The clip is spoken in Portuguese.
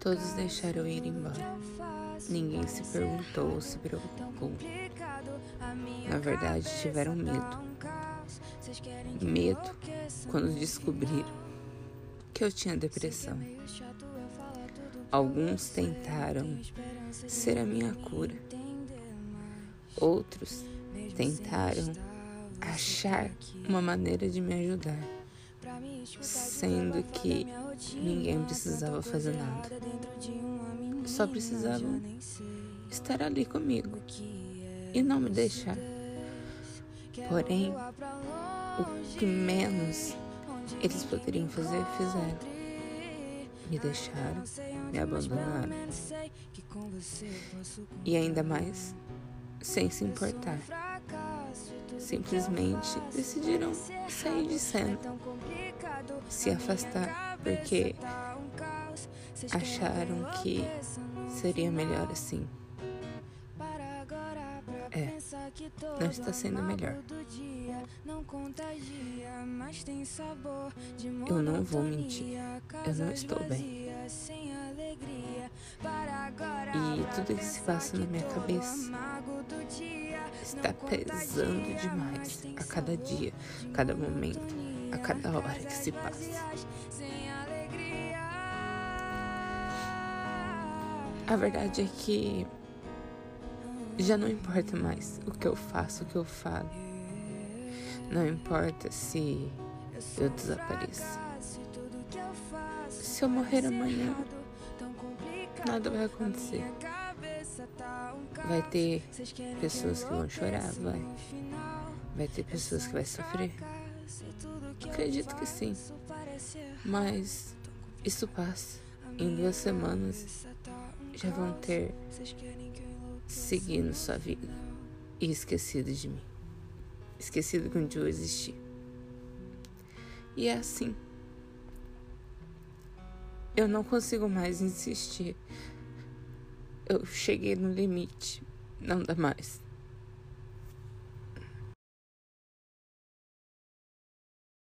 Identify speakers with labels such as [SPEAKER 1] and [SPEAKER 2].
[SPEAKER 1] Todos deixaram ir embora. Ninguém se perguntou ou se preocupou. Na verdade, tiveram medo. Medo quando descobriram que eu tinha depressão. Alguns tentaram ser a minha cura. Outros tentaram achar uma maneira de me ajudar, sendo que ninguém precisava fazer nada. Só precisavam estar ali comigo e não me deixar. Porém, o que menos eles poderiam fazer, fizeram me deixaram, me abandonaram. E ainda mais, sem se importar. Simplesmente decidiram sair de cena, se afastar, porque acharam que seria melhor assim. É, não está sendo melhor. Eu não vou mentir. Eu não estou bem. E tudo que se passa na minha cabeça está pesando demais a cada dia, a cada momento, a cada hora que se passa. A verdade é que já não importa mais o que eu faço, o que eu falo. Não importa se eu desapareço. Se eu morrer amanhã, nada vai acontecer. Vai ter pessoas que vão chorar, vai. Vai ter pessoas que vão sofrer. Acredito que sim. Mas isso passa. Em duas semanas já vão ter seguindo sua vida e esquecido de mim. Esquecido que um dia eu existi. E é assim. Eu não consigo mais insistir. Eu cheguei no limite. Não dá mais.